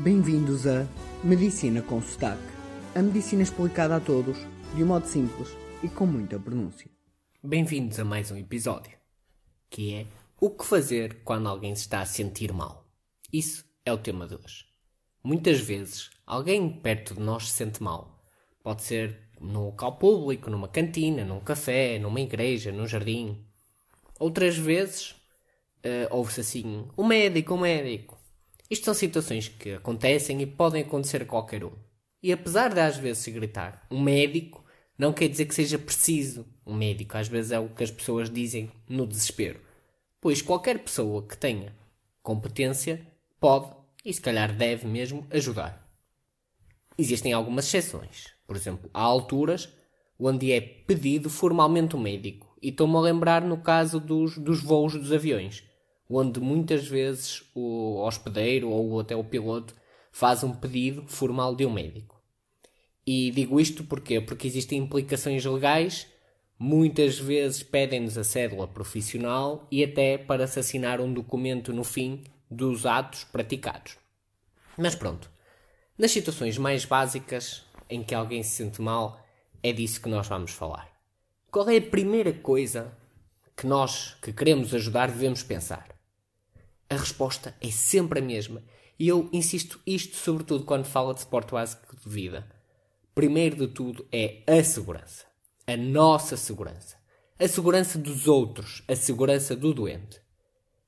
Bem-vindos a Medicina com Sotaque. A medicina explicada a todos, de um modo simples e com muita pronúncia. Bem-vindos a mais um episódio, que é o que fazer quando alguém se está a sentir mal. Isso é o tema de hoje. Muitas vezes, alguém perto de nós se sente mal. Pode ser num local público, numa cantina, num café, numa igreja, num jardim. Outras vezes, uh, ouve-se assim: o médico, o médico. Isto são situações que acontecem e podem acontecer a qualquer um. E apesar de às vezes gritar um médico, não quer dizer que seja preciso um médico. Às vezes é o que as pessoas dizem no desespero. Pois qualquer pessoa que tenha competência pode e se calhar deve mesmo ajudar. Existem algumas exceções. Por exemplo, há alturas onde é pedido formalmente um médico. E estou-me a lembrar no caso dos, dos voos dos aviões onde muitas vezes o hospedeiro ou até o piloto faz um pedido formal de um médico. E digo isto porquê? Porque existem implicações legais, muitas vezes pedem-nos a cédula profissional e até para se assinar um documento no fim dos atos praticados. Mas pronto, nas situações mais básicas em que alguém se sente mal, é disso que nós vamos falar. Qual é a primeira coisa que nós que queremos ajudar devemos pensar? A resposta é sempre a mesma. E eu insisto isto sobretudo quando falo de suporte básico de vida. Primeiro de tudo é a segurança. A nossa segurança. A segurança dos outros. A segurança do doente.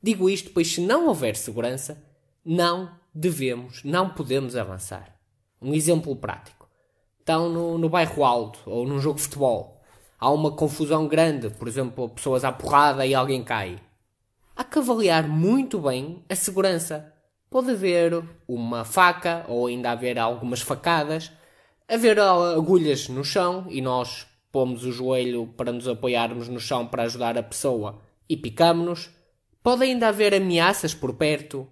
Digo isto pois se não houver segurança, não devemos, não podemos avançar. Um exemplo prático. Estão no, no bairro alto ou num jogo de futebol. Há uma confusão grande, por exemplo, pessoas à porrada e alguém cai há que avaliar muito bem a segurança. Pode haver uma faca ou ainda haver algumas facadas, haver agulhas no chão e nós pomos o joelho para nos apoiarmos no chão para ajudar a pessoa e picamos-nos. Pode ainda haver ameaças por perto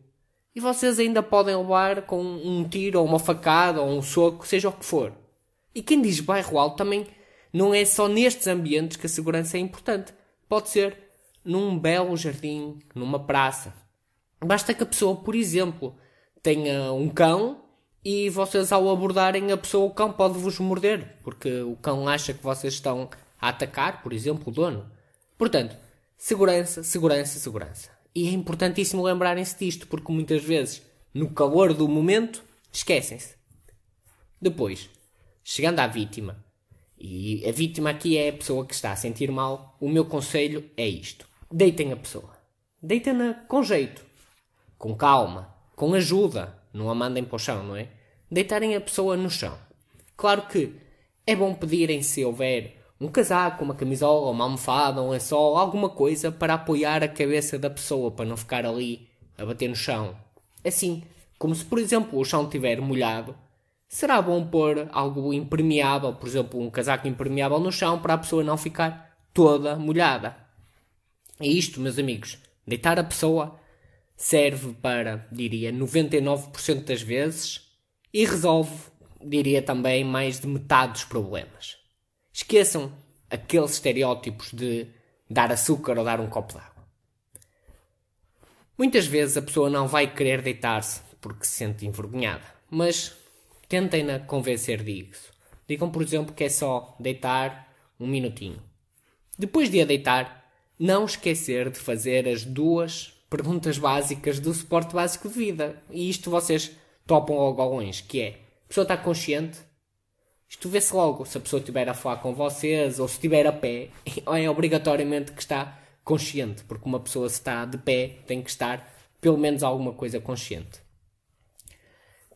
e vocês ainda podem levar com um tiro ou uma facada ou um soco, seja o que for. E quem diz bairro alto também não é só nestes ambientes que a segurança é importante. Pode ser num belo jardim, numa praça. Basta que a pessoa, por exemplo, tenha um cão e vocês, ao abordarem a pessoa, o cão pode vos morder, porque o cão acha que vocês estão a atacar, por exemplo, o dono. Portanto, segurança, segurança, segurança. E é importantíssimo lembrarem-se disto, porque muitas vezes, no calor do momento, esquecem-se. Depois, chegando à vítima, e a vítima aqui é a pessoa que está a sentir mal, o meu conselho é isto deitem a pessoa. Deitem-na com jeito, com calma, com ajuda. Não a mandem para o chão, não é? Deitarem a pessoa no chão. Claro que é bom pedirem se houver um casaco, uma camisola, uma almofada, um lençol, alguma coisa para apoiar a cabeça da pessoa, para não ficar ali a bater no chão. Assim, como se por exemplo o chão estiver molhado, será bom pôr algo impermeável, por exemplo um casaco impermeável no chão para a pessoa não ficar toda molhada. É isto, meus amigos. Deitar a pessoa serve para, diria, 99% das vezes e resolve, diria também, mais de metade dos problemas. Esqueçam aqueles estereótipos de dar açúcar ou dar um copo d'água. Muitas vezes a pessoa não vai querer deitar-se porque se sente envergonhada, mas tentem-na convencer disso. Digam, por exemplo, que é só deitar um minutinho. Depois de a deitar, não esquecer de fazer as duas perguntas básicas do suporte básico de vida. E isto vocês topam logo ao longe, que é, a pessoa está consciente? Isto vê-se logo, se a pessoa estiver a falar com vocês, ou se estiver a pé, é obrigatoriamente que está consciente, porque uma pessoa se está de pé tem que estar pelo menos alguma coisa consciente.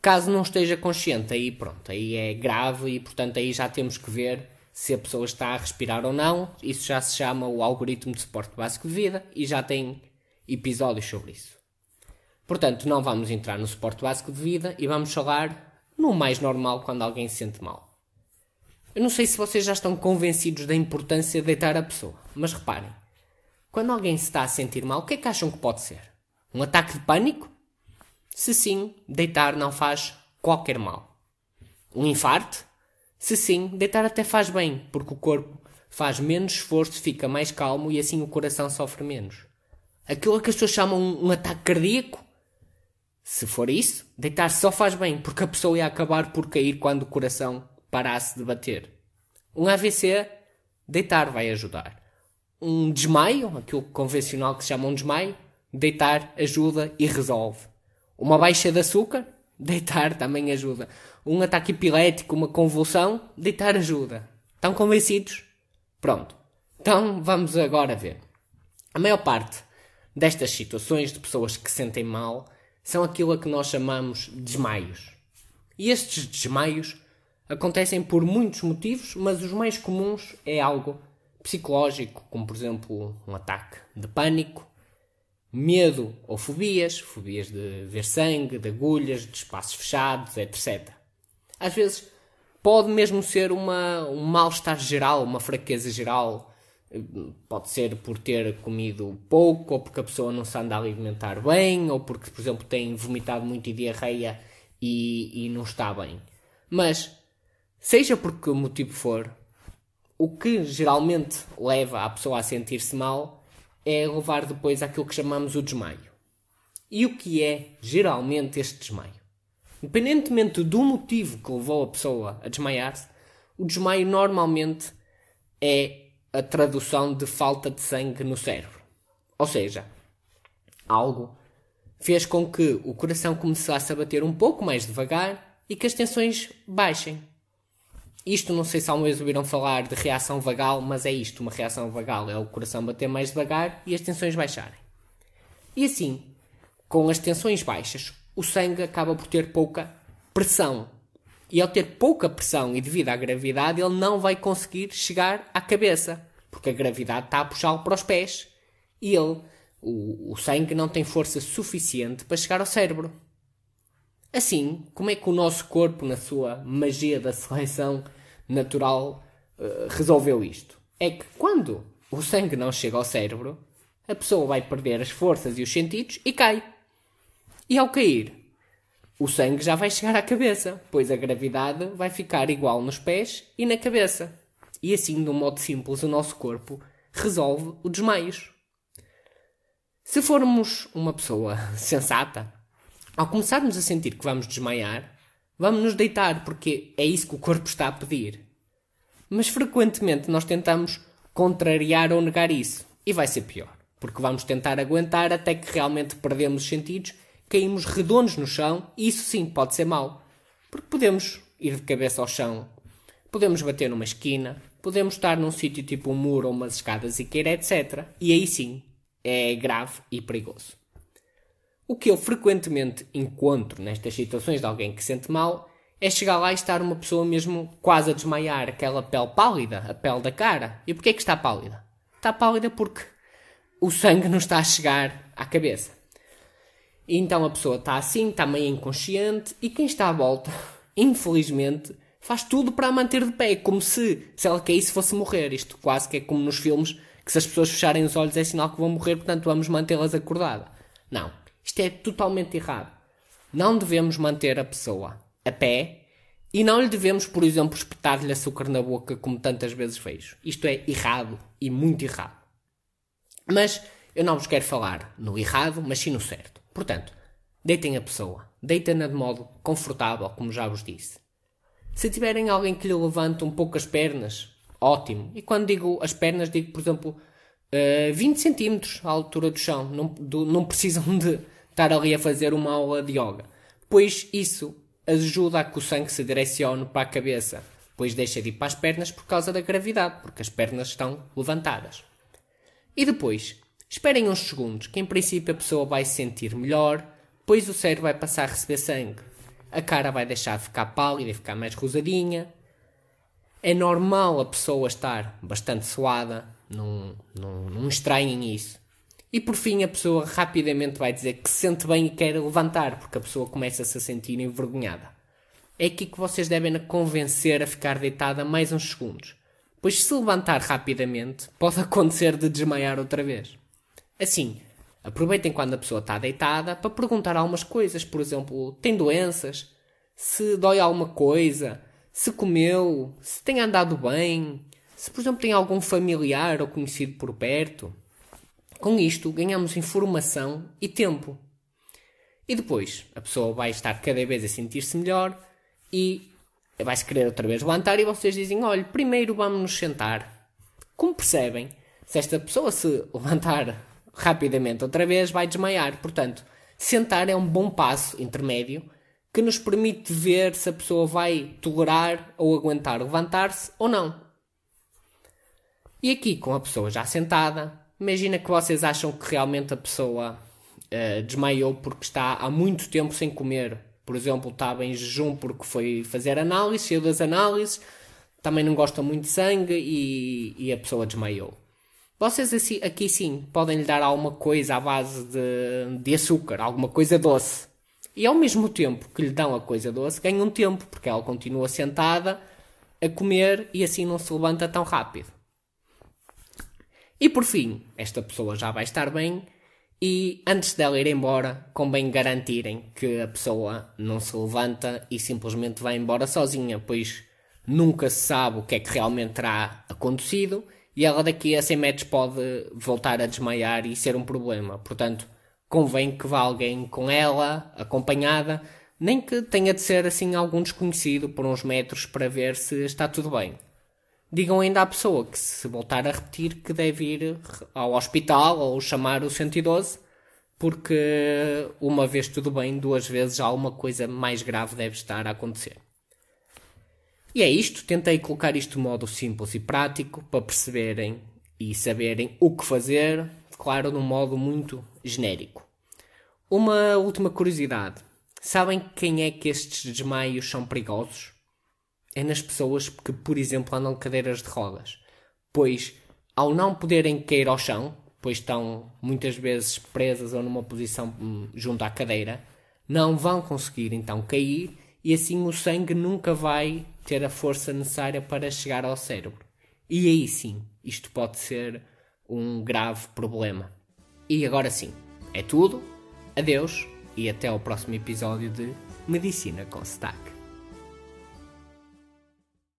Caso não esteja consciente, aí pronto, aí é grave e portanto aí já temos que ver se a pessoa está a respirar ou não. Isso já se chama o algoritmo de suporte básico de vida e já tem episódios sobre isso. Portanto, não vamos entrar no suporte básico de vida e vamos falar no mais normal quando alguém se sente mal. Eu não sei se vocês já estão convencidos da importância de deitar a pessoa, mas reparem, quando alguém se está a sentir mal, o que é que acham que pode ser? Um ataque de pânico? Se sim, deitar não faz qualquer mal. Um infarto? Se sim, deitar até faz bem, porque o corpo faz menos esforço, fica mais calmo e assim o coração sofre menos. Aquilo que as pessoas chamam um, um ataque cardíaco Se for isso, deitar só faz bem, porque a pessoa ia acabar por cair quando o coração parasse de bater. Um AVC, deitar vai ajudar. Um desmaio, aquilo convencional que se chama um desmaio, deitar ajuda e resolve. Uma baixa de açúcar, deitar também ajuda. Um ataque epilético, uma convulsão, deitar ajuda. Estão convencidos? Pronto. Então vamos agora ver. A maior parte destas situações de pessoas que se sentem mal são aquilo a que nós chamamos de desmaios. E estes desmaios acontecem por muitos motivos, mas os mais comuns é algo psicológico, como por exemplo um ataque de pânico, medo ou fobias, fobias de ver sangue, de agulhas, de espaços fechados, etc. Às vezes pode mesmo ser uma, um mal-estar geral, uma fraqueza geral. Pode ser por ter comido pouco, ou porque a pessoa não se anda a alimentar bem, ou porque, por exemplo, tem vomitado muito e diarreia e, e não está bem. Mas, seja por que motivo for, o que geralmente leva a pessoa a sentir-se mal é levar depois àquilo que chamamos o desmaio. E o que é geralmente este desmaio? Independentemente do motivo que levou a pessoa a desmaiar-se, o desmaio normalmente é a tradução de falta de sangue no cérebro. Ou seja, algo fez com que o coração começasse a bater um pouco mais devagar e que as tensões baixem. Isto não sei se alguma vez ouviram falar de reação vagal, mas é isto, uma reação vagal, é o coração bater mais devagar e as tensões baixarem. E assim, com as tensões baixas, o sangue acaba por ter pouca pressão. E ao ter pouca pressão e devido à gravidade, ele não vai conseguir chegar à cabeça, porque a gravidade está a puxá-lo para os pés e ele, o, o sangue, não tem força suficiente para chegar ao cérebro. Assim, como é que o nosso corpo, na sua magia da seleção natural, uh, resolveu isto? É que quando o sangue não chega ao cérebro, a pessoa vai perder as forças e os sentidos e cai. E ao cair, o sangue já vai chegar à cabeça, pois a gravidade vai ficar igual nos pés e na cabeça. E assim, de um modo simples, o nosso corpo resolve o desmaios. Se formos uma pessoa sensata, ao começarmos a sentir que vamos desmaiar, vamos nos deitar, porque é isso que o corpo está a pedir. Mas frequentemente nós tentamos contrariar ou negar isso, e vai ser pior, porque vamos tentar aguentar até que realmente perdemos os sentidos caímos redondos no chão, e isso sim pode ser mau. Porque podemos ir de cabeça ao chão, podemos bater numa esquina, podemos estar num sítio tipo um muro ou umas escadas e queira, etc. E aí sim é grave e perigoso. O que eu frequentemente encontro nestas situações de alguém que sente mal é chegar lá e estar uma pessoa mesmo quase a desmaiar, aquela pele pálida, a pele da cara. E porquê que está pálida? Está pálida porque o sangue não está a chegar à cabeça. E então a pessoa está assim, está meio inconsciente, e quem está à volta, infelizmente, faz tudo para a manter de pé, como se, se ela caísse, fosse morrer. Isto quase que é como nos filmes, que se as pessoas fecharem os olhos é sinal que vão morrer, portanto vamos mantê-las acordadas. Não. Isto é totalmente errado. Não devemos manter a pessoa a pé e não lhe devemos, por exemplo, espetar-lhe açúcar na boca, como tantas vezes vejo. Isto é errado e muito errado. Mas eu não vos quero falar no errado, mas sim no certo. Portanto, deitem a pessoa. Deitem-na de modo confortável, como já vos disse. Se tiverem alguém que lhe levante um pouco as pernas, ótimo. E quando digo as pernas, digo, por exemplo, uh, 20 centímetros à altura do chão. Não, do, não precisam de estar ali a fazer uma aula de yoga. Pois isso ajuda a que o sangue se direcione para a cabeça. Pois deixa de ir para as pernas por causa da gravidade, porque as pernas estão levantadas. E depois, Esperem uns segundos, que em princípio a pessoa vai se sentir melhor, pois o cérebro vai passar a receber sangue. A cara vai deixar de ficar pálida e ficar mais rosadinha. É normal a pessoa estar bastante suada, não, não, não estranhem isso. E por fim a pessoa rapidamente vai dizer que se sente bem e quer levantar, porque a pessoa começa-se a sentir envergonhada. É aqui que vocês devem convencer a ficar deitada mais uns segundos, pois se levantar rapidamente pode acontecer de desmaiar outra vez. Assim, aproveitem quando a pessoa está deitada para perguntar algumas coisas, por exemplo, tem doenças? Se dói alguma coisa? Se comeu? Se tem andado bem? Se, por exemplo, tem algum familiar ou conhecido por perto? Com isto, ganhamos informação e tempo. E depois a pessoa vai estar cada vez a sentir-se melhor e vai-se querer outra vez levantar e vocês dizem, olha, primeiro vamos nos sentar. Como percebem, se esta pessoa se levantar rapidamente outra vez, vai desmaiar. Portanto, sentar é um bom passo intermédio que nos permite ver se a pessoa vai tolerar ou aguentar levantar-se ou não. E aqui, com a pessoa já sentada, imagina que vocês acham que realmente a pessoa uh, desmaiou porque está há muito tempo sem comer. Por exemplo, estava em jejum porque foi fazer análise, saiu das análises, também não gosta muito de sangue e, e a pessoa desmaiou. Vocês aqui sim podem lhe dar alguma coisa à base de, de açúcar, alguma coisa doce. E ao mesmo tempo que lhe dão a coisa doce, ganham tempo, porque ela continua sentada a comer e assim não se levanta tão rápido. E por fim, esta pessoa já vai estar bem e antes dela ir embora, convém garantirem que a pessoa não se levanta e simplesmente vai embora sozinha, pois nunca se sabe o que é que realmente terá acontecido e ela daqui a 100 metros pode voltar a desmaiar e ser um problema. Portanto, convém que vá alguém com ela, acompanhada, nem que tenha de ser assim algum desconhecido por uns metros para ver se está tudo bem. Digam ainda à pessoa que se voltar a repetir que deve ir ao hospital ou chamar o 112 porque uma vez tudo bem, duas vezes alguma coisa mais grave deve estar a acontecer. E é isto, tentei colocar isto de modo simples e prático para perceberem e saberem o que fazer, claro, num modo muito genérico. Uma última curiosidade: sabem quem é que estes desmaios são perigosos? É nas pessoas que, por exemplo, andam de cadeiras de rodas, pois ao não poderem cair ao chão, pois estão muitas vezes presas ou numa posição hum, junto à cadeira, não vão conseguir então cair e assim o sangue nunca vai ter a força necessária para chegar ao cérebro. E aí sim, isto pode ser um grave problema. E agora sim, é tudo. Adeus e até ao próximo episódio de Medicina com Stack.